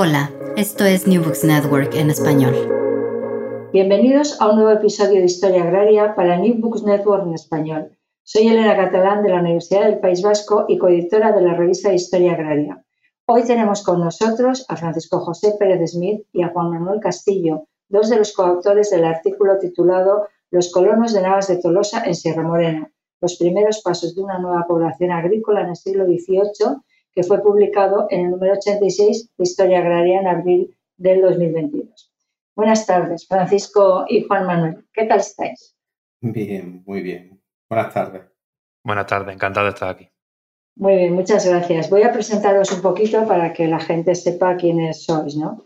Hola, esto es New Books Network en español. Bienvenidos a un nuevo episodio de Historia Agraria para New Books Network en español. Soy Elena Catalán de la Universidad del País Vasco y coeditora de la revista Historia Agraria. Hoy tenemos con nosotros a Francisco José Pérez Smith y a Juan Manuel Castillo, dos de los coautores del artículo titulado Los colonos de Navas de Tolosa en Sierra Morena, los primeros pasos de una nueva población agrícola en el siglo XVIII que fue publicado en el número 86 de Historia Agraria en abril del 2022. Buenas tardes, Francisco y Juan Manuel. ¿Qué tal estáis? Bien, muy bien. Buenas tardes. Buenas tardes, encantado de estar aquí. Muy bien, muchas gracias. Voy a presentaros un poquito para que la gente sepa quiénes sois, ¿no?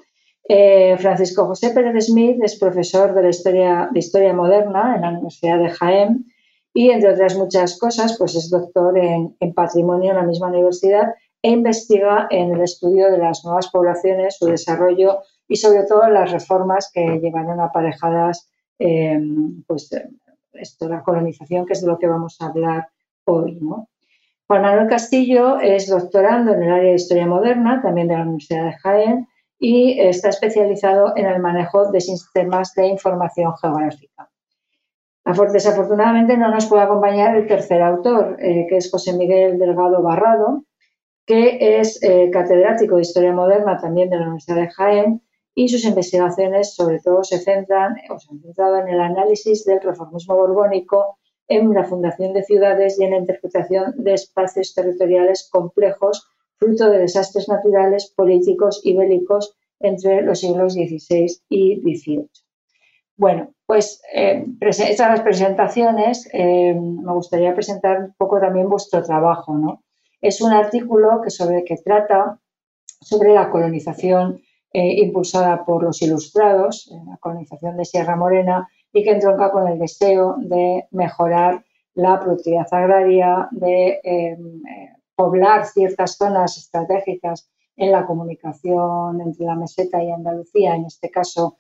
Eh, Francisco José Pérez Smith es profesor de, la historia, de Historia Moderna en la Universidad de Jaén y, entre otras muchas cosas, pues es doctor en, en Patrimonio en la misma universidad e investiga en el estudio de las nuevas poblaciones, su desarrollo y sobre todo las reformas que llevaron aparejadas eh, pues, esto, la colonización, que es de lo que vamos a hablar hoy. Juan Manuel Castillo es doctorando en el área de Historia Moderna, también de la Universidad de Jaén, y está especializado en el manejo de sistemas de información geográfica. Desafortunadamente no nos puede acompañar el tercer autor, eh, que es José Miguel Delgado Barrado, que es eh, catedrático de Historia Moderna también de la Universidad de Jaén y sus investigaciones sobre todo se centran o se han centrado en el análisis del reformismo borbónico, en la fundación de ciudades y en la interpretación de espacios territoriales complejos fruto de desastres naturales, políticos y bélicos entre los siglos XVI y XVIII. Bueno, pues eh, las presentaciones, eh, me gustaría presentar un poco también vuestro trabajo, ¿no? Es un artículo que, sobre, trata sobre la colonización eh, impulsada por los ilustrados, eh, la colonización de Sierra Morena, y que entronca con el deseo de mejorar la productividad agraria, de em, eh, poblar ciertas zonas estratégicas en la comunicación entre la meseta y Andalucía, en este caso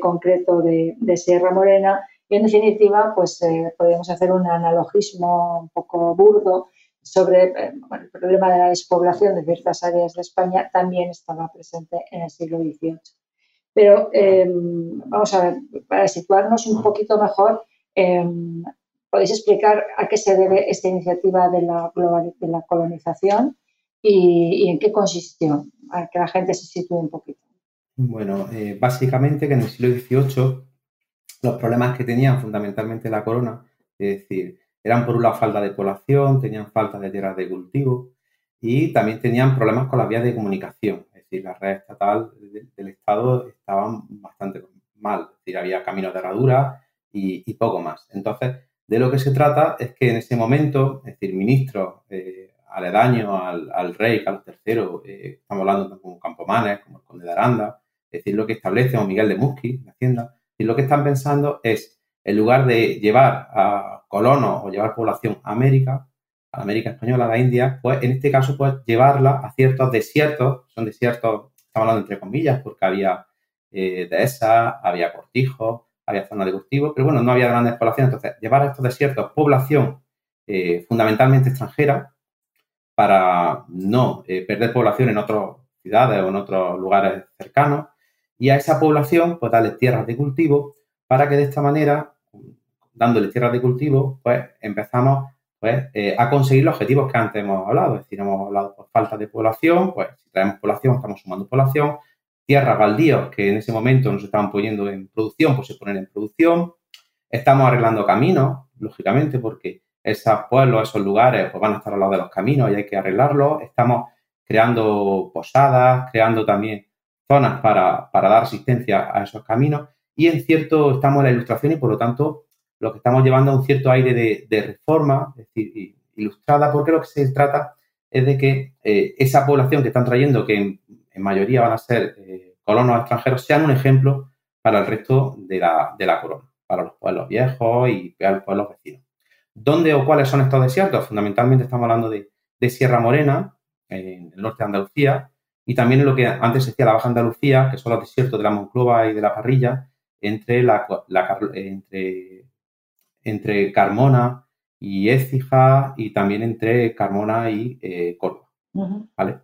concreto de, de, Sierra Morena. Y en definitiva, pues podemos hacer un analogismo un poco burdo sobre eh, el problema de la despoblación de ciertas áreas de España también estaba presente en el siglo XVIII. Pero em, vamos a ver, para situarnos un poquito mejor, em, ¿podéis explicar a qué se debe esta iniciativa de la, de la colonización y, en qué consistió? Para que la gente se sitúe un poquito. Bueno, eh, básicamente que en el siglo XVIII los problemas que tenían fundamentalmente la corona, es decir, eran por una falta de población, tenían falta de tierras de cultivo y también tenían problemas con las vías de comunicación. Es decir, la red estatal del Estado estaban bastante mal. Es decir, había caminos de herradura y, poco más. Entonces, de lo que se trata es que en ese momento, es decir, ministros eh, aledaños al, rey Carlos III, eh, estamos hablando como Campomanes, como el conde de Aranda, es decir, lo que establece o Miguel de Musqui, la Hacienda, y lo que están pensando es, en lugar de llevar a colonos o llevar población a América, a América Española, a la India, pues en este caso, pues llevarla a ciertos desiertos, son desiertos, estamos hablando entre comillas, porque había eh, dehesas, había cortijos, había zonas de cultivo, pero bueno, no había grandes poblaciones. Entonces, llevar a estos desiertos población eh, fundamentalmente extranjera para no eh, perder población en otras ciudades o en otros lugares cercanos y a esa población, pues darle tierras de cultivo para que de esta manera dándole tierras de cultivo, pues empezamos pues, eh, a conseguir los objetivos que antes hemos hablado. Es decir, hemos hablado por falta de población, pues si traemos población, estamos sumando población. Tierras baldíos que en ese momento no se estaban poniendo en producción, pues se ponen en producción. Estamos arreglando caminos, lógicamente, porque esos pueblos, esos lugares, pues van a estar al lado de los caminos y hay que arreglarlos. Estamos creando posadas, creando también zonas para, para dar asistencia a esos caminos. Y en cierto, estamos en la ilustración y por lo tanto lo que estamos llevando a un cierto aire de, reforma, ilustrada, porque lo que se trata es de que eh, esa población que están trayendo, que en, mayoría van a ser eh, colonos extranjeros, sean un ejemplo para el resto de la, de la corona, para los pueblos viejos y para los pueblos vecinos. ¿Dónde o cuáles son estos desiertos? Fundamentalmente estamos hablando de, Sierra Morena, en el norte de Andalucía, y también en lo que antes se decía la Baja Andalucía, que son los desiertos de la Monclova y de la Parrilla, entre, la, entre entre Carmona y Écija y también entre Carmona y eh, Córdoba. ¿vale?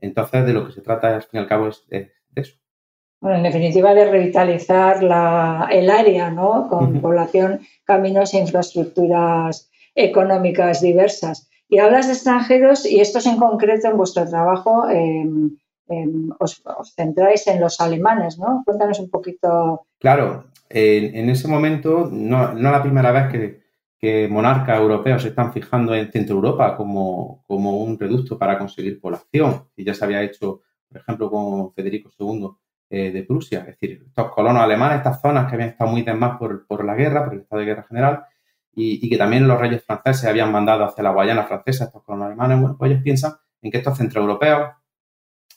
Entonces, de lo que se trata, al fin y al cabo, es, de eso. Bueno, en definitiva, de revitalizar la, el área, ¿no? Con población, caminos e infraestructuras económicas diversas. Y hablas de extranjeros y estos en concreto en vuestro trabajo em, em, os, centráis en los alemanes, ¿no? Cuéntanos un poquito. Claro, en ese momento, no, no la primera vez que, que monarcas europeos se están fijando en Centro Europa como, como, un reducto para conseguir población. Y ya se había hecho, por ejemplo, con Federico II eh, de Prusia. Es decir, estos colonos alemanes, estas zonas que habían estado muy demás por, por la guerra, por el estado de guerra general, y, que también los reyes franceses habían mandado hacia la Guayana francesa, estos colonos alemanes, bueno, pues ellos piensan en que estos centroeuropeos,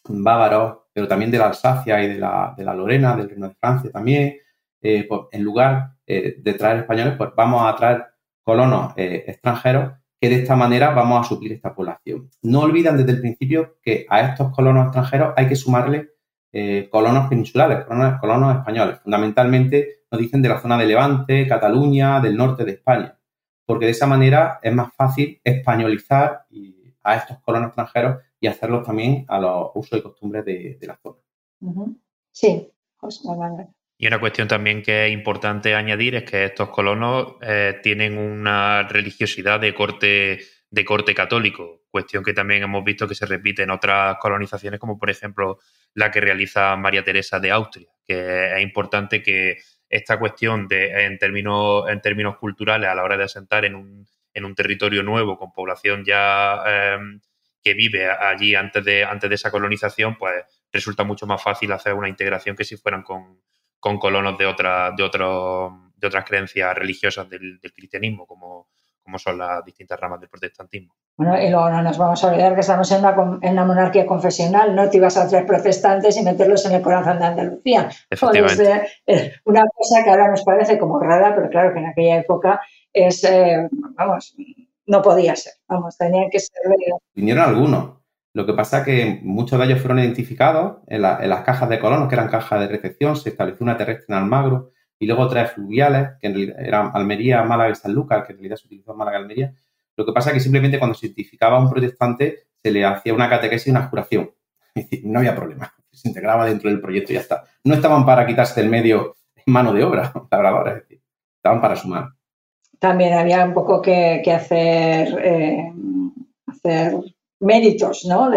bávaros, pero también de la Alsacia y de la, de la Lorena, del Reino de Francia también, eh, pues en lugar eh, de traer españoles, pues vamos a traer colonos eh, extranjeros que de esta manera vamos a suplir esta población. No olvidan desde el principio que a estos colonos extranjeros hay que sumarle colonos peninsulares, colonos, españoles. Fundamentalmente nos dicen de la zona de Levante, Cataluña, del norte de España, porque de esa manera es más fácil españolizar a estos colonos extranjeros y hacerlos también a los usos y costumbres de, la zona. Sí, y una cuestión también que es importante añadir es que estos colonos eh, tienen una religiosidad de corte, de corte católico, cuestión que también hemos visto que se repite en otras colonizaciones, como por ejemplo la que realiza María Teresa de Austria, que es importante que esta cuestión de, en, términos, en términos culturales a la hora de asentar en un, en un territorio nuevo con población ya em, que vive allí antes de, antes de esa colonización, pues resulta mucho más fácil hacer una integración que si fueran con con colonos de, otra, de, otro, de otras creencias religiosas del, cristianismo, como, como son las distintas ramas del protestantismo. Bueno, y luego no nos vamos a olvidar que estamos en una, en una monarquía confesional, no te ibas a traer protestantes y meterlos en el corazón de Andalucía. Efectivamente. Eh, una cosa que ahora nos parece como rara, pero claro que en aquella época es, eh, vamos, no podía ser, vamos, tenían que ser... Vinieron algunos, lo que pasa que muchos de ellos fueron identificados en, las cajas de colonos, que eran cajas de recepción, se estableció una terrestre en Almagro y luego tres fluviales, que eran Almería, Málaga y San Lucas, que en realidad se utilizó en Málaga y Almería. Lo que pasa es que simplemente cuando se identificaba a un protestante se le hacía una catequesis y una juración. no había problema, se integraba dentro del proyecto y ya está. No estaban para quitarse del medio mano de obra, labradores, estaban para sumar. También había un poco que, hacer, eh, hacer méritos, ¿no?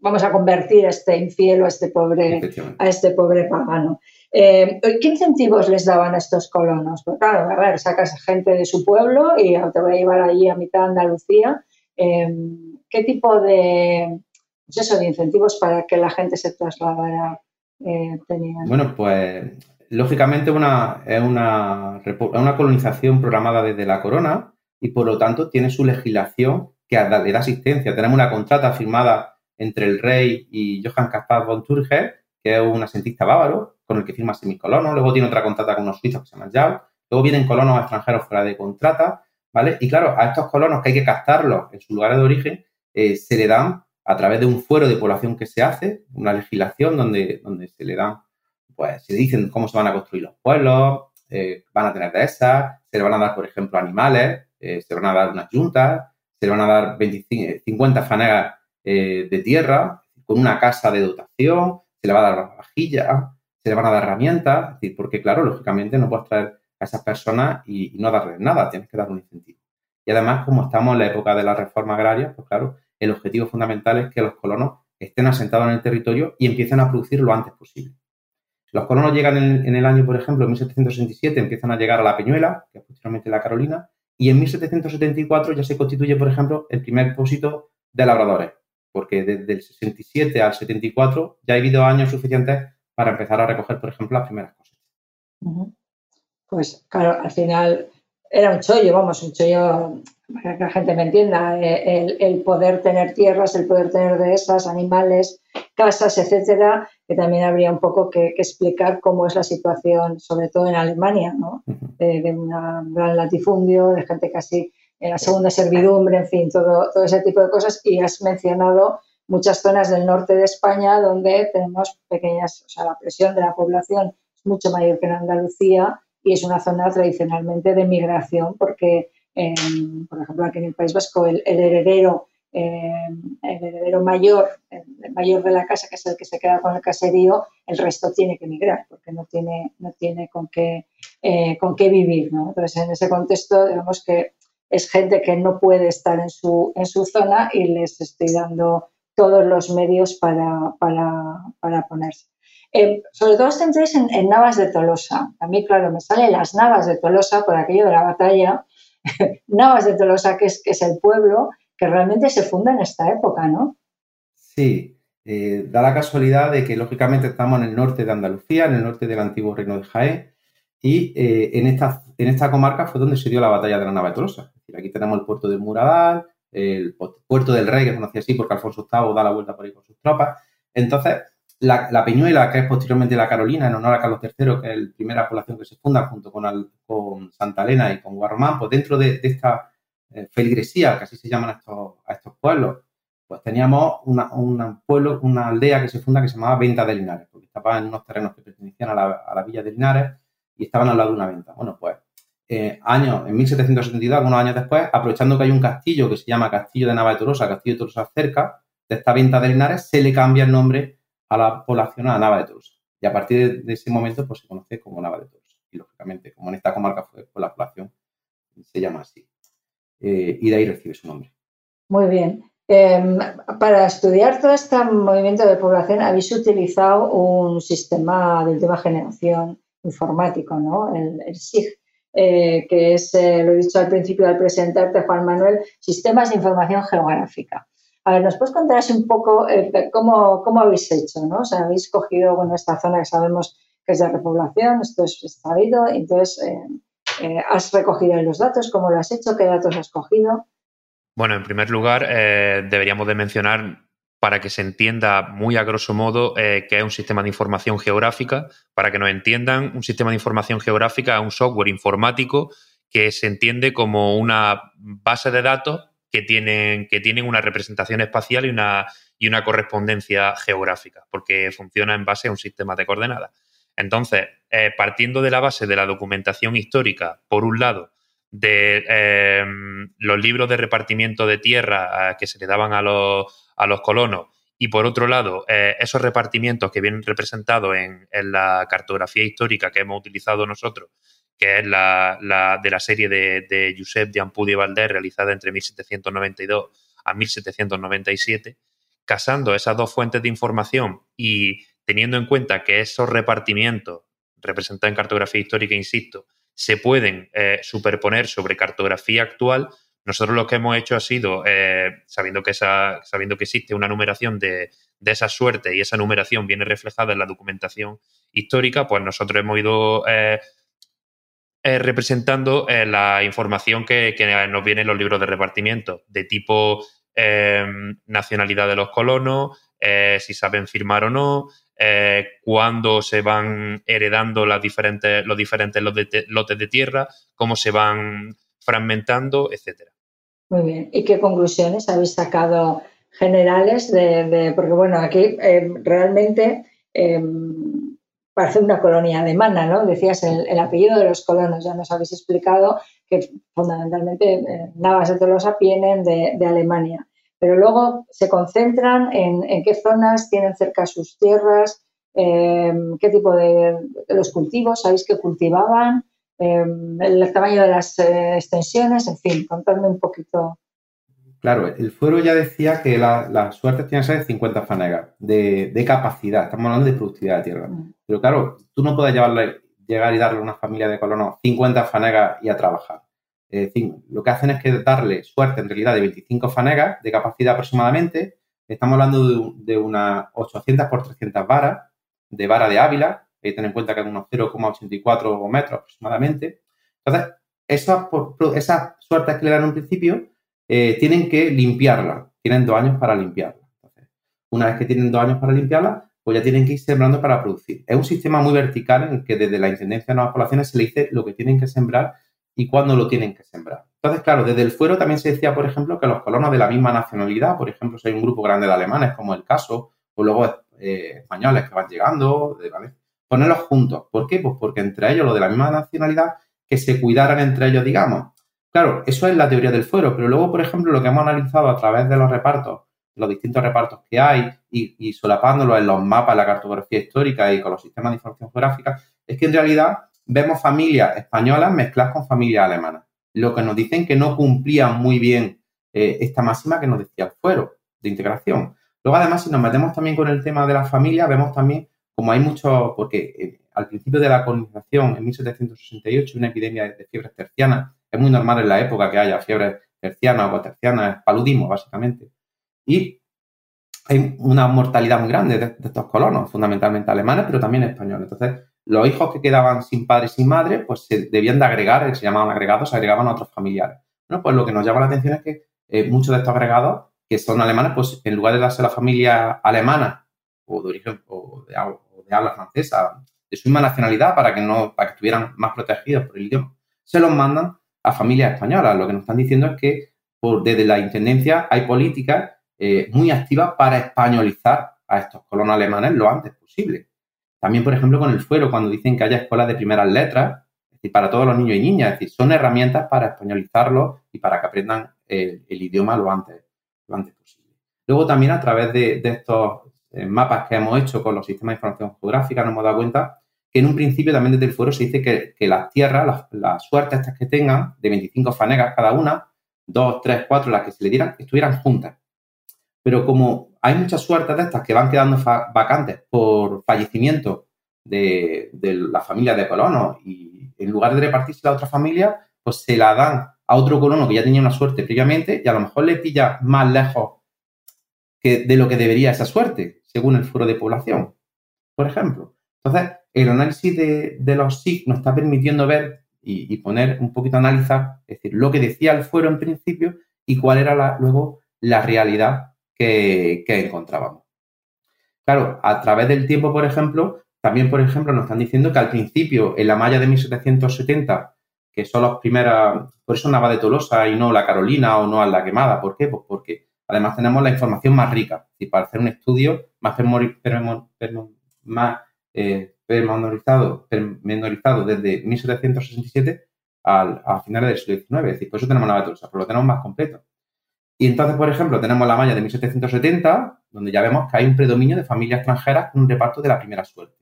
vamos a convertir a este infiel o a este pobre, a este pobre pagano. Eh, ¿Qué incentivos les daban a estos colonos? Pues claro, a ver, sacas gente de su pueblo y te voy a llevar allí a mitad de Andalucía. Em, ¿Qué tipo de, pues de incentivos para que la gente se trasladara eh, tenían? Bueno, pues lógicamente una, es una, una colonización programada desde la corona y por lo tanto tiene su legislación que le da asistencia. Tenemos una contrata firmada entre el rey y Johann Caspar von Turger, que es un asentista bávaro, con el que firma semicolonos. Luego tiene otra contrata con unos suizos que se llaman Jau. Luego vienen colonos extranjeros fuera de contrata, ¿vale? Y claro, a estos colonos que hay que captarlos en sus lugares de origen, eh, se le dan a través de un fuero de población que se hace, una legislación donde, donde se le dan, pues le dicen cómo se van a construir los pueblos, eh, van a tener dehesas, se le van a dar, por ejemplo, animales, eh, se van a dar unas juntas, se le van a dar 25, 50 fanegas eh, de tierra con una casa de dotación, se le va a dar vajilla, se le van a dar herramientas, porque claro, lógicamente no puedes traer a esas personas y, no darles nada, tienes que dar un incentivo. Y además, como estamos en la época de la reforma agraria, pues claro, el objetivo fundamental es que los colonos estén asentados en el territorio y empiecen a producir lo antes posible. Los colonos llegan en, el año, por ejemplo, en 1767, empiezan a llegar a la Peñuela, que es posteriormente la Carolina, y en 1774 ya se constituye, por ejemplo, el primer depósito de labradores, porque desde el 67 al 74 ya ha habido años suficientes para empezar a recoger, por ejemplo, las primeras cosas. Pues claro, al final era un chollo, vamos, un chollo, para que la gente me entienda, eh, el, poder tener tierras, el poder tener dehesas, animales, casas, etcétera, que también habría un poco que, explicar cómo es la situación, sobre todo en Alemania, ¿no? de, un gran latifundio, de gente casi en la segunda servidumbre, en fin, todo, todo ese tipo de cosas. Y has mencionado muchas zonas del norte de España donde tenemos pequeñas, o sea, la presión de la población es mucho mayor que en Andalucía y es una zona tradicionalmente de migración porque, por ejemplo, aquí en el País Vasco el, heredero el heredero mayor, el mayor de la casa, que es el que se queda con el caserío, el resto tiene que emigrar porque no tiene, no tiene con, qué, con qué vivir. ¿no? Entonces, en ese contexto, digamos que es gente que no puede estar en su, en su zona y les estoy dando todos los medios para, para, ponerse. Eh, sobre todo os centréis en, Navas de Tolosa. A mí, claro, me salen las Navas de Tolosa por aquello de la batalla. Navas de Tolosa, que es, que es el pueblo que realmente se funda en esta época, ¿no? Sí, eh, da la casualidad de que lógicamente estamos en el norte de Andalucía, en el norte del antiguo reino de Jaén, y eh, en, esta, en esta comarca fue donde se dio la batalla de la Nava de Tolosa. aquí tenemos el puerto de Muradal, el puerto del Rey, que conocía así porque Alfonso VIII da la vuelta por ahí con sus tropas. Entonces, la, Peñuela, que es posteriormente la Carolina, en honor a Carlos III, que es la primera población que se funda junto con, con Santa Elena y con Guarromán, pues dentro de, esta eh, feligresía, que así se llaman a estos, a estos pueblos, pues teníamos una, pueblo, una aldea que se funda que se llamaba Venta de Linares, porque estaba en unos terrenos que pertenecían a la, a la villa de Linares y estaban al lado de una venta. Bueno, pues eh, años, en 1772, algunos años después, aprovechando que hay un castillo que se llama Castillo de Nava de Tolosa, Castillo de Tolosa cerca de esta venta de Linares, se le cambia el nombre a la población a Nava de Tolosa. Y a partir de, ese momento, pues se conoce como Nava de Tolosa. Y lógicamente, como en esta comarca fue, pues, la población se llama así. Eh, y de ahí recibe su nombre. Muy bien. Em, para estudiar todo este movimiento de población habéis utilizado un sistema de última generación informático, ¿no? El, el SIG. Eh, que es, eh, lo he dicho al principio al presentarte, Juan Manuel, Sistemas de Información Geográfica. A ver, ¿nos puedes contar un poco cómo, cómo, habéis hecho? ¿no? O sea, habéis cogido bueno, esta zona que sabemos que es de repoblación, esto es sabido, entonces has recogido los datos, ¿cómo lo has hecho? ¿Qué datos has cogido? Bueno, en primer lugar, deberíamos de mencionar para que se entienda muy a grosso modo eh, que es un sistema de información geográfica. Para que nos entiendan, un sistema de información geográfica es un software informático que se entiende como una base de datos que tienen, que tienen una representación espacial y una, y una correspondencia geográfica, porque funciona en base a un sistema de coordenadas. Entonces, eh, partiendo de la base de la documentación histórica, por un lado, de eh, los libros de repartimiento de tierra que se le daban a los, colonos y por otro lado, eh, esos repartimientos que vienen representados en, la cartografía histórica que hemos utilizado nosotros, que es la, de la serie de, de Josep de Ampudi Valdés realizada entre 1792 a 1797, casando esas dos fuentes de información y teniendo en cuenta que esos repartimientos representados en cartografía histórica, insisto, se pueden eh, superponer sobre cartografía actual, nosotros lo que hemos hecho ha sido, eh, sabiendo, que esa, sabiendo que existe una numeración de, esa suerte y esa numeración viene reflejada en la documentación histórica, pues nosotros hemos ido eh, representando la información que, nos viene en los libros de repartimiento, de tipo nacionalidad de los colonos, si saben firmar o no, cuándo se van heredando los diferentes lotes de tierra, cómo se van fragmentando, etcétera. Muy bien. ¿Y qué conclusiones habéis sacado generales de, porque bueno, aquí eh, realmente em, parece una colonia alemana, ¿no? Decías el, apellido de los colonos, ya nos habéis explicado que fundamentalmente eh, Navas de Tolosa vienen de, Alemania, pero luego se concentran en, qué zonas tienen cerca sus tierras, em, qué tipo de, de, los cultivos, sabéis que cultivaban, Em, el tamaño de las eh, extensiones, en fin, contadme un poquito. Claro, el fuero ya decía que la, suerte tiene que ser 50 fanegas de, capacidad, estamos hablando de productividad de tierra. Mm. Pero claro, tú no puedes llevarle, llegar y darle a una familia de colonos 50 fanegas y a trabajar. Lo que hacen es que darle suerte en realidad de 25 fanegas de capacidad aproximadamente. Estamos hablando de, de unas 800 por 300 varas, de vara de Ávila, hay que tener en cuenta que es unos 0,84 metros aproximadamente. Entonces, esas, esas suertes que le dan en un principio eh, tienen que limpiarla. Tienen dos años para limpiarla. una vez que tienen dos años para limpiarla, pues ya tienen que ir sembrando para producir. Es un sistema muy vertical en el que desde la Intendencia de Nuevas Poblaciones se le dice lo que tienen que sembrar y cuándo lo tienen que sembrar. Entonces, claro, desde el fuero también se decía, por ejemplo, que los colonos de la misma nacionalidad, por ejemplo, si hay un grupo grande de alemanes, como el caso, o luego eh, españoles que van llegando, ¿vale? ponerlos juntos. ¿Por qué? Pues porque entre ellos, los de la misma nacionalidad, que se cuidaran entre ellos, digamos. Claro, eso es la teoría del fuero, pero luego, por ejemplo, lo que hemos analizado a través de los repartos, los distintos repartos que hay y, solapándolos en los mapas, la cartografía histórica y con los sistemas de información geográfica, es que en realidad vemos familias españolas mezcladas con familias alemanas. Lo que nos dicen que no cumplían muy bien eh, esta máxima que nos decía el fuero de integración. Luego, además, si nos metemos también con el tema de la familia, vemos también como hay mucho, porque eh, al principio de la colonización, en 1768, una epidemia de fiebres tercianas, es muy normal en la época que haya fiebres tercianas o cuatercianas, paludismo, básicamente. Y hay una mortalidad muy grande de, estos colonos, fundamentalmente alemanes, pero también españoles. Entonces, los hijos que quedaban sin padre y sin madre, pues se debían de agregar, se llamaban agregados, se agregaban a otros familiares. Bueno, pues lo que nos llama la atención es que eh, muchos de estos agregados, que son alemanes, pues en lugar de darse la familia alemana o de origen o de, habla francesa, de su misma nacionalidad, para que no, para que estuvieran más protegidos por el idioma, se los mandan a familias españolas. Lo que nos están diciendo es que por, desde la Intendencia hay políticas eh, muy activas para españolizar a estos colonos alemanes lo antes posible. También, por ejemplo, con el fuero, cuando dicen que haya escuelas de primeras letras, es decir, para todos los niños y niñas, es decir, son herramientas para españolizarlos y para que aprendan el, idioma lo antes, lo antes posible. Luego también a través de, estos eh, mapas que hemos hecho con los sistemas de información geográfica nos hemos dado cuenta que en un principio también desde el fuero se dice que, las tierras, las, suertes estas que tengan, de 25 fanegas cada una, dos, tres, cuatro, las que se le dieran, estuvieran juntas. Pero como hay muchas suertes de estas que van quedando vacantes por fallecimiento de, la familia de colonos y en lugar de repartirse a otra familia, pues se la dan a otro colono que ya tenía una suerte previamente y a lo mejor le pilla más lejos que de lo que debería esa suerte, según el foro de población, por ejemplo. Entonces, el análisis de, los SIG nos está permitiendo ver y, poner un poquito analizar, es decir, lo que decía el fuero en principio y cuál era luego la realidad que, encontrábamos. Claro, a través del tiempo, por ejemplo, también, por ejemplo, nos están diciendo que al principio, en la malla de 1770, que son las primeras, por eso Nava de Tolosa y no la Carolina o no a la quemada, ¿por qué? Pues porque además tenemos la información más rica, y para hacer un estudio más, más eh, desde 1767 al, a finales del siglo XIX. Es decir, por eso tenemos la Batulsa, pero lo tenemos más completo. Y entonces, por ejemplo, tenemos la malla de 1770, donde ya vemos que hay un predominio de familias extranjeras con un reparto de la primera suerte.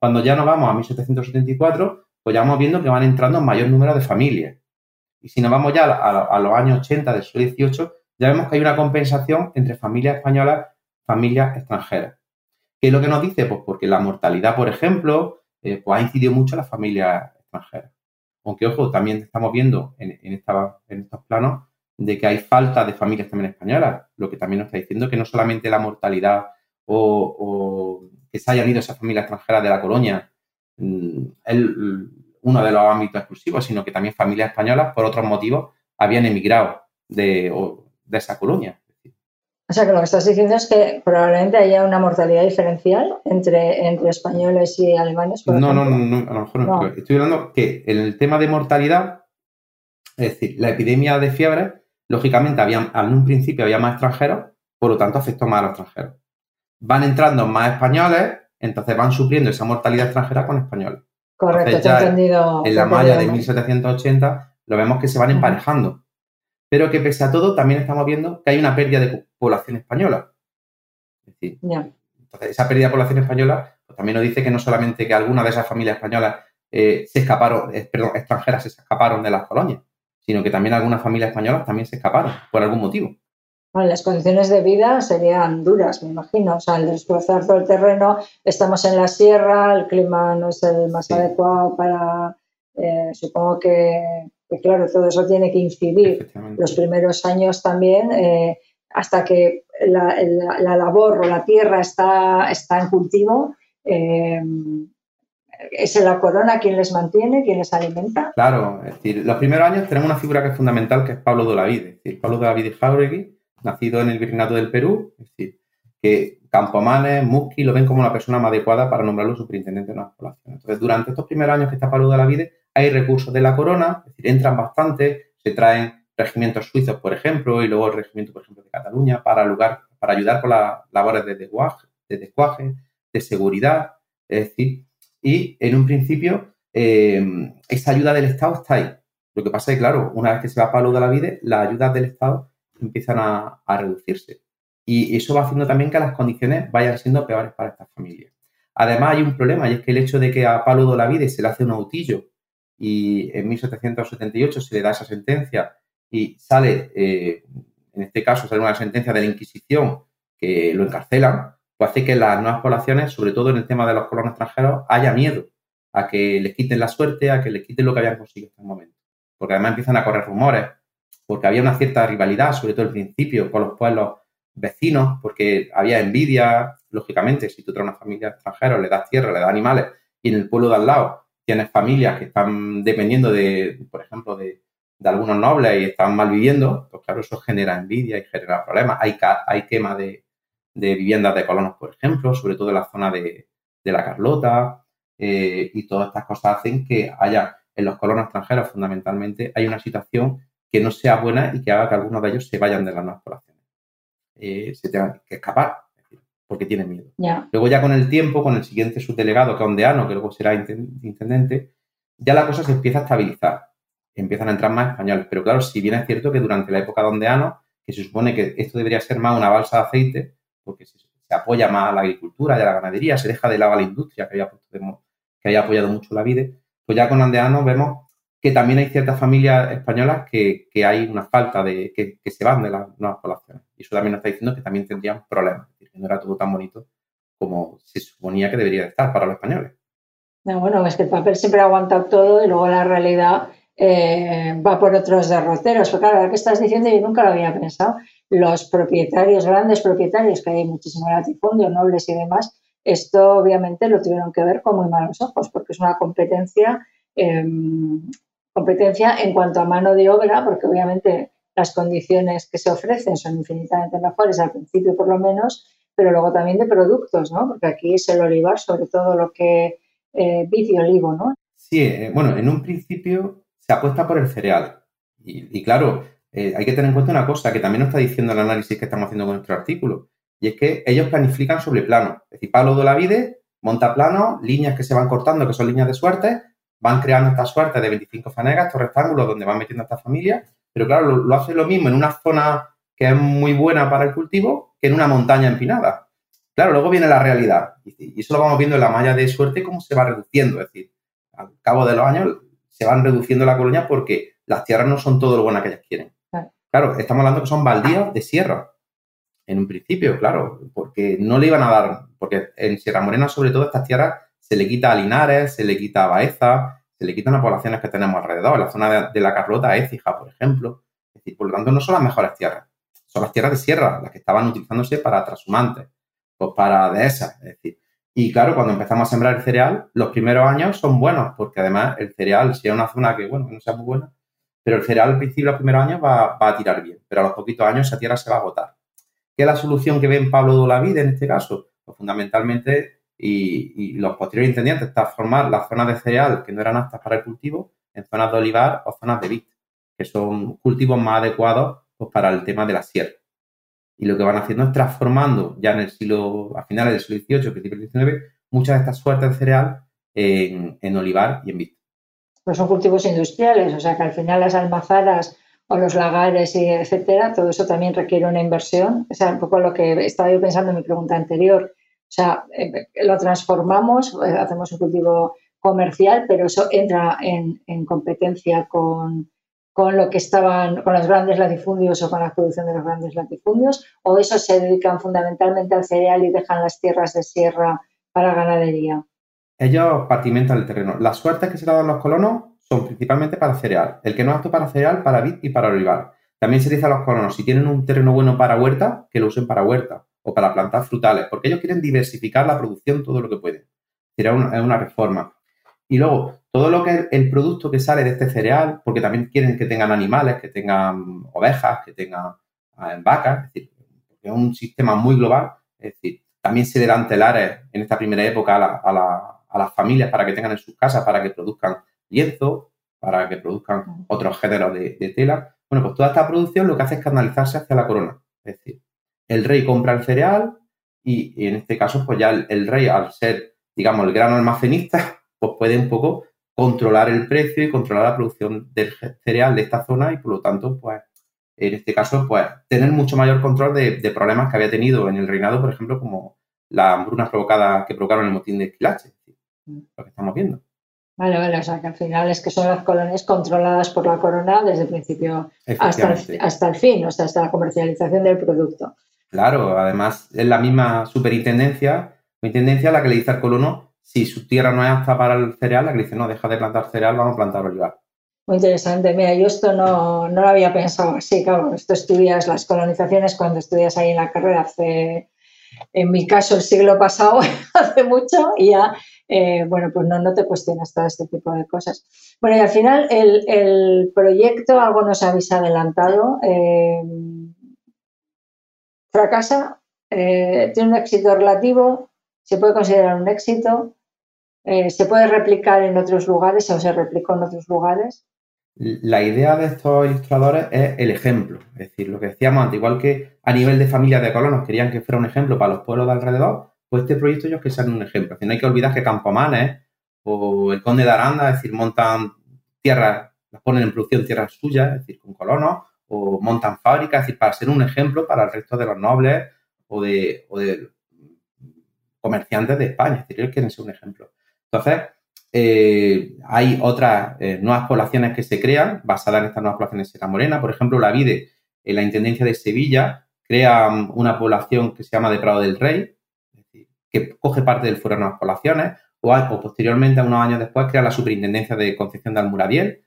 Cuando ya nos vamos a 1774, pues ya vamos viendo que van entrando en mayor número de familias. Y si nos vamos ya a, los años 80 del siglo XVIII, ya vemos que hay una compensación entre familias españolas y familias extranjeras. ¿Qué es lo que nos dice? Pues porque la mortalidad, por ejemplo, eh, pues ha incidido mucho en las familias extranjeras. Aunque, ojo, también estamos viendo en, estos planos de que hay falta de familias también españolas, lo que también nos está diciendo que no solamente la mortalidad o, que se hayan ido esas familias extranjeras de la colonia mm, es uno de los ámbitos exclusivos, sino que también familias españolas, por otros motivos, habían emigrado de, de esa colonia. O sea, que lo que estás diciendo es que probablemente haya una mortalidad diferencial entre, entre españoles y alemanes. no, no, no, a lo mejor no. Estoy hablando que en el tema de mortalidad, es decir, la epidemia de fiebre, lógicamente, había, en un principio había más extranjeros, por lo tanto afectó más a los extranjeros. Van entrando más españoles, entonces van supliendo esa mortalidad extranjera con españoles. Correcto, te he entendido. En la malla de 1780 lo vemos que se van emparejando pero que pese a todo también estamos viendo que hay una pérdida de población española. Es decir, entonces esa pérdida de población española pues, también nos dice que no solamente que algunas de esas familias españolas eh, se escaparon, eh, perdón, extranjeras se escaparon de las colonias, sino que también algunas familias españolas también se escaparon por algún motivo. Bueno, las condiciones de vida serían duras, me imagino. O sea, el desplazar todo el terreno, estamos en la sierra, el clima no es el más adecuado para, eh, supongo que que claro, todo eso tiene que incidir los primeros años también, eh, hasta que la, labor o la tierra está, está en cultivo. Eh, ¿Es la corona quien les mantiene, quien les alimenta? Claro, es decir, los primeros años tenemos una figura que es fundamental, que es Pablo de la Vide. Es decir, Pablo de la Vide Jauregui, nacido en el Virreinato del Perú, es decir, que Campomanes, Musqui lo ven como la persona más adecuada para nombrarlo superintendente de una población. Entonces, durante estos primeros años que está Pablo de la Vide, hay recursos de la corona, es decir, entran bastante, se traen regimientos suizos, por ejemplo, y luego el regimiento, por ejemplo, de Cataluña para, lugar, para ayudar con las labores de desguaje, de descuaje, de seguridad, es decir, y en un principio eh, esa ayuda del Estado está ahí. Lo que pasa es que, claro, una vez que se va Pablo de la vida, las ayudas del Estado empiezan a, reducirse. Y eso va haciendo también que las condiciones vayan siendo peores para estas familias. Además, hay un problema, y es que el hecho de que a Pablo de la vida se le hace un autillo y en 1778 se le da esa sentencia y sale, eh, en este caso, sale una sentencia de la Inquisición que lo encarcelan, pues hace que las nuevas poblaciones, sobre todo en el tema de los colonos extranjeros, haya miedo a que les quiten la suerte, a que les quiten lo que habían conseguido hasta el momento. Porque además empiezan a correr rumores, porque había una cierta rivalidad, sobre todo al principio, con los pueblos vecinos, porque había envidia, lógicamente, si tú traes una familia extranjera, le das tierra, le das animales, y en el pueblo de al lado tienes familias que están dependiendo de, por ejemplo, de, algunos nobles y están mal viviendo, pues claro, eso genera envidia y genera problemas. Hay, hay de, viviendas de colonos, por ejemplo, sobre todo en la zona de, la Carlota, eh, y todas estas cosas hacen que haya en los colonos extranjeros fundamentalmente hay una situación que no sea buena y que haga que algunos de ellos se vayan de las nuevas poblaciones. Eh, se tengan que escapar, porque tienen miedo. Luego ya con el tiempo, con el siguiente subdelegado, que es Ondeano, que luego será intendente, ya la cosa se empieza a estabilizar. Empiezan a entrar más españoles. Pero claro, si bien es cierto que durante la época de Ondeano, que se supone que esto debería ser más una balsa de aceite, porque se, apoya más a la agricultura y a la ganadería, se deja de lado a la industria que había, que había apoyado mucho la vida, pues ya con Ondeano vemos que también hay ciertas familias españolas que, hay una falta de que, se van de las nuevas poblaciones. Y eso también nos está diciendo que también tendrían problemas, que no era todo tan bonito como se suponía que debería estar para los españoles. bueno, es que el papel siempre ha aguantado todo y luego la realidad eh, va por otros derroteros. Pero claro, lo que estás diciendo yo nunca lo había pensado. Los propietarios, grandes propietarios, que hay muchísimo latifundio, nobles y demás, esto obviamente lo tuvieron que ver con muy malos ojos, porque es una competencia em, competencia en cuanto a mano de obra, porque obviamente las condiciones que se ofrecen son infinitamente mejores al principio por lo menos, pero luego también de productos, ¿no? Porque aquí es el olivar, sobre todo lo que eh, y olivo, ¿no? Sí, eh, bueno, en un principio se apuesta por el cereal. Y, claro, eh, hay que tener en cuenta una cosa que también nos está diciendo el análisis que estamos haciendo con nuestro artículo, y es que ellos planifican sobre plano. Es decir, Pablo de la Vide monta plano, líneas que se van cortando, que son líneas de suerte, van creando esta suerte de 25 fanegas, estos rectángulos donde van metiendo a esta familia, pero claro, lo, hace lo mismo en una zona que es muy buena para el cultivo que en una montaña empinada. Claro, luego viene la realidad y eso lo vamos viendo en la malla de suerte cómo se va reduciendo, es decir, al cabo de los años se van reduciendo la colonia porque las tierras no son todo lo buenas que ellas quieren. Claro, estamos hablando que son baldíos de sierra, en un principio, claro, porque no le iban a dar, porque en Sierra Morena sobre todo estas tierras se le quita a Linares, se le quita a Baeza, se le quitan a poblaciones que tenemos alrededor. En la zona de, la Carlota, Écija, por ejemplo. Es decir, por lo tanto, no son las mejores tierras. Son las tierras de sierra, las que estaban utilizándose para trashumantes, o para dehesas. Es decir, y claro, cuando empezamos a sembrar el cereal, los primeros años son buenos, porque además el cereal, si es una zona que, bueno, no sea muy buena, pero el cereal al principio, los primeros años, va, a tirar bien, pero a los poquitos años esa tierra se va a agotar. ¿Qué es la solución que ve en Pablo de la Vida en este caso? Pues fundamentalmente y, los posteriores intendientes transformar las zonas de cereal que no eran aptas para el cultivo en zonas de olivar o zonas de vid, que son cultivos más adecuados pues, para el tema de la sierra. Y lo que van haciendo es transformando ya en el siglo, a finales del siglo XVIII, principios del XIX, muchas de estas suertes de cereal en, olivar y en vid. Pues son cultivos industriales, o sea que al final las almazaras o los lagares y etcétera, todo eso también requiere una inversión. O sea, un poco lo que estaba yo pensando en mi pregunta anterior. O sea, eh, lo transformamos, eh, hacemos un cultivo comercial, pero eso entra en, competencia con, lo que estaban, con los grandes latifundios o con la producción de los grandes latifundios, o eso se dedican fundamentalmente al cereal y dejan las tierras de sierra para ganadería. Ellos partimentan el terreno. Las suertes que se le dan los colonos son principalmente para cereal. El que no es apto para cereal, para vid y para olivar. También se dice a los colonos, si tienen un terreno bueno para huerta, que lo usen para huerta o para plantar frutales, porque ellos quieren diversificar la producción todo lo que pueden. Será una, reforma. Y luego, todo lo que es el producto que sale de este cereal, porque también quieren que tengan animales, que tengan ovejas, que tengan eh, vacas, es decir, es un sistema muy global, es decir, también se le dan telares en esta primera época a, las familias para que tengan en sus casas, para que produzcan lienzo, para que produzcan otros géneros de, de tela. Bueno, pues toda esta producción lo que hace es canalizarse hacia la corona. Es decir, el rey compra el cereal y, en este caso, pues ya el, rey, al ser, digamos, el gran almacenista, pues puede un poco controlar el precio y controlar la producción del cereal de esta zona y por lo tanto, pues, en este caso, pues, tener mucho mayor control de, problemas que había tenido en el reinado, por ejemplo, como las hambrunas provocadas que provocaron el motín de Esquilache, lo que estamos viendo. Vale, vale, o sea que al final es que son las colonias controladas por la corona desde el principio hasta el, hasta el fin, o sea, hasta la comercialización del producto. Claro, además es la misma superintendencia, intendencia la que le dice al colono si su tierra no es apta para el cereal, la que le dice no, deja de plantar cereal, vamos a plantar olivar. Muy interesante. Mira, yo esto no, no lo había pensado así, claro. Esto estudias las colonizaciones cuando estudias ahí en la carrera hace, en mi caso, el siglo pasado, hace mucho, y ya eh, bueno, pues no, no te cuestionas todo este tipo de cosas. Bueno, y al final el, proyecto, algo nos habéis adelantado, eh, fracasa, eh, tiene un éxito relativo, se puede considerar un éxito, se puede replicar en otros lugares o se replicó en otros lugares. La idea de estos ilustradores es el ejemplo, es decir, lo que decíamos antes, igual que a nivel de familia de colonos querían que fuera un ejemplo para los pueblos de alrededor, pues este proyecto ellos que sean un ejemplo. no hay que olvidar que Campomanes o el Conde de Aranda, es decir, montan tierras, las ponen en producción tierras suyas, es decir, con colonos, o montan fábricas, es decir, para ser un ejemplo para el resto de los nobles o de, comerciantes de España. Es decir, ellos quieren ser un ejemplo. Entonces, eh, hay otras eh, nuevas poblaciones que se crean basadas en estas nuevas poblaciones de Sierra Morena. Por ejemplo, la Vide, en la Intendencia de Sevilla, crea una población que se llama de Prado del Rey, que coge parte del Foro de Nuevas Poblaciones, o, posteriormente, unos años después, crea la Superintendencia de Concepción de Almuradiel,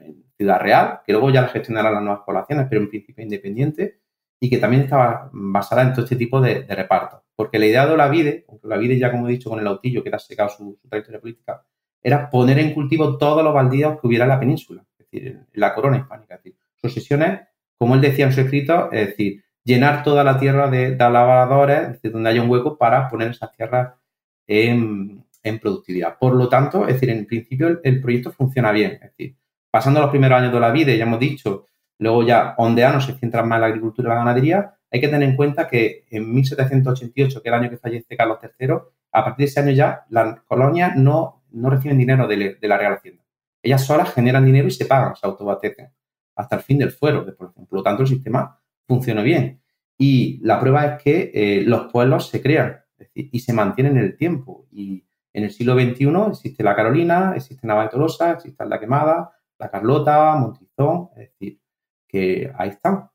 en Ciudad Real, que luego ya la gestionará las nuevas poblaciones, pero en principio independiente, y que también estaba basada en todo este tipo de, repartos. Porque la idea de Olavide, aunque Olavide ya, como he dicho, con el autillo, que era secado su, trayectoria política, era poner en cultivo todos los baldíos que hubiera en la península, es decir, en la corona hispánica. Es decir, sus sesiones, como él decía en su escrito, es decir, llenar toda la tierra de, de lavadores, donde haya un hueco para poner esas tierras en, productividad. Por lo tanto, es decir, en principio el, proyecto funciona bien. Es decir, pasando los primeros años de la vida, ya hemos dicho, luego ya ondeanos se centran más en la agricultura y la ganadería, hay que tener en cuenta que en 1788, que es el año que fallece Carlos III, a partir de ese año ya las colonias no, no reciben dinero de, la Real Hacienda. Ellas solas generan dinero y se pagan, se autobatecen hasta el fin del fuero. Por lo tanto, el sistema funciona bien. Y la prueba es que eh, los pueblos se crean y se mantienen en el tiempo. Y en el siglo XXI existe la Carolina, existe Nava de Tolosa, existe la Quemada, la Carlota, Montizón, es decir, que ahí están.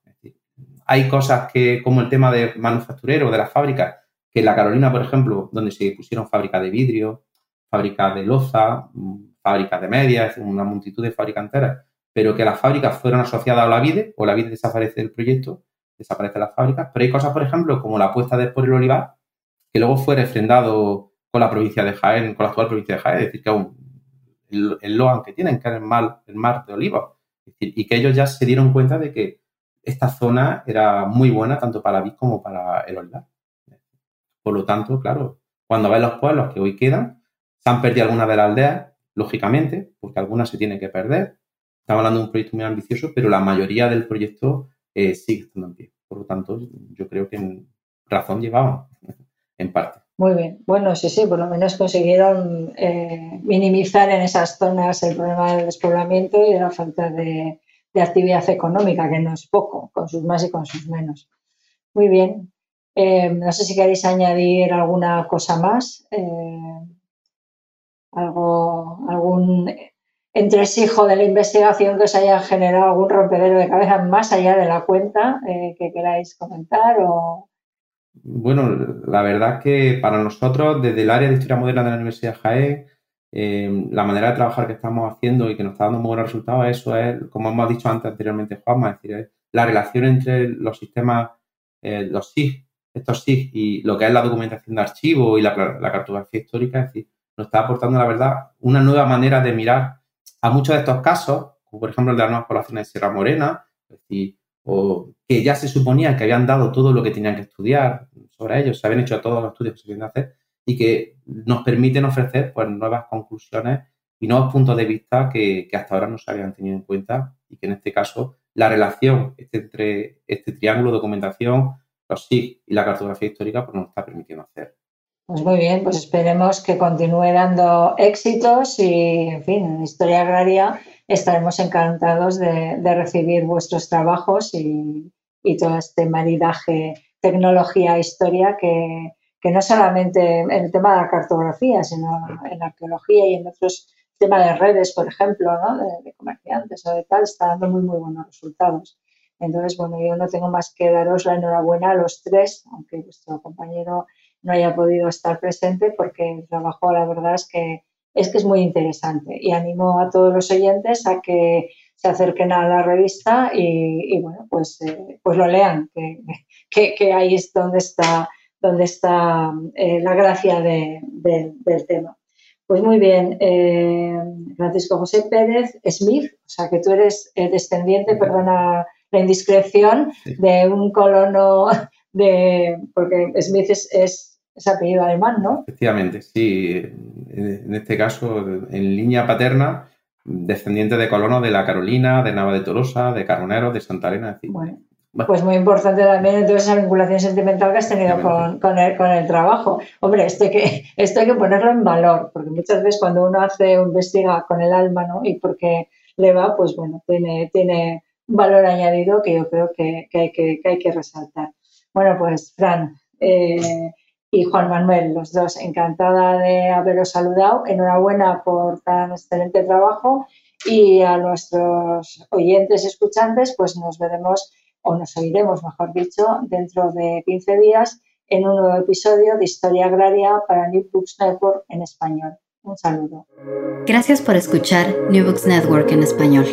hay cosas que, como el tema de manufacturero, de las fábricas, que la Carolina, por ejemplo, donde se pusieron fábricas de vidrio, fábricas de loza, mm, fábricas de medias, una multitud de fábricas enteras, pero que las fábricas fueron asociadas a la vide o la vide desaparece del proyecto, desaparecen las fábricas, pero hay cosas, por ejemplo, como la apuesta de por el olivar, que luego fue refrendado con la provincia de Jaén, con la actual provincia de Jaén, es decir, que aún el, Loan que tienen, que es el mar, el mar de oliva, y que ellos ya se dieron cuenta de que esta zona era muy buena tanto para la vid como para el olivar. Por lo tanto, claro, cuando ven los pueblos que hoy quedan, se han perdido algunas de las aldeas, lógicamente, porque algunas se tienen que perder, Estamos hablando de un proyecto muy ambicioso, pero la mayoría del proyecto eh, sigue estando en pie. Por lo tanto, yo creo que razón llevaban, en parte. Muy bien. Bueno, sí, sí, por lo menos consiguieron eh, minimizar en esas zonas el problema del despoblamiento y de la falta de, actividad económica, que no es poco, con sus más y con sus menos. Muy bien. Eh, no sé si queréis añadir alguna cosa más. algo, algún hijo de la investigación que os haya generado algún rompedero de cabeza más allá de la cuenta eh, que queráis comentar o... Bueno, la verdad es que para nosotros, desde el área de historia moderna de la Universidad de Jaén, eh, la manera de trabajar que estamos haciendo y que nos está dando muy buenos resultados, eso es, como hemos dicho antes anteriormente, Juanma, es decir, la relación entre los sistemas, eh, los SIG, estos SIG y lo que es la documentación de archivo y la, la cartografía histórica, es decir, nos está aportando, la verdad, una nueva manera de mirar a muchos de estos casos, como por ejemplo el de las nuevas poblaciones de Sierra Morena, o que ya se suponía que habían dado todo lo que tenían que estudiar sobre ellos, se habían hecho todos los estudios que se querían hacer y que nos permiten ofrecer pues, nuevas conclusiones y nuevos puntos de vista que, hasta ahora no se habían tenido en cuenta y que en este caso la relación este, entre este triángulo de documentación, los SIG y la cartografía histórica pues nos está permitiendo hacer. Pues muy bien, pues esperemos que continúe dando éxitos y, en fin, en historia agraria estaremos encantados de, recibir vuestros trabajos y, todo este maridaje tecnología-historia que, no solamente en el tema de la cartografía, sino en arqueología y en otros temas de redes, por ejemplo, ¿no? de, comerciantes o de tal, está dando muy, muy buenos resultados. Entonces, bueno, yo no tengo más que daros la enhorabuena a los tres, aunque vuestro compañero no haya podido estar presente porque el trabajo, la verdad es que es que es muy interesante. Y animo a todos los oyentes a que se acerquen a la revista y, bueno, pues, eh, pues lo lean, que, ahí es donde está, donde está eh, la gracia del tema. Pues muy bien, eh, Francisco José Pérez Smith, o sea que tú eres descendiente, perdona la indiscreción, de un colono de, porque Smith es es apellido alemán, ¿no? Efectivamente, sí. En este caso, en línea paterna, descendiente de colonos de la Carolina, de Nava de Tolosa, de Carboneros, de Santa Elena. Bueno, Pues muy importante también entonces esa vinculación sentimental que has tenido con, con, el, con el trabajo. Hombre, esto hay, que, esto hay que ponerlo en valor, porque muchas veces cuando uno hace investiga con el alma, ¿no? Y porque le va, pues bueno, tiene, tiene un valor añadido que yo creo que, que hay, que, que hay que resaltar. Bueno, pues Fran, eh, y Juan Manuel, los dos. Encantada de haberos saludado. Enhorabuena por tan excelente trabajo y a nuestros oyentes y escuchantes, pues nos veremos o nos oiremos, mejor dicho, dentro de 15 días en un nuevo episodio de Historia Agraria para New Books Network en español. Un saludo. Gracias por escuchar New Books Network en español.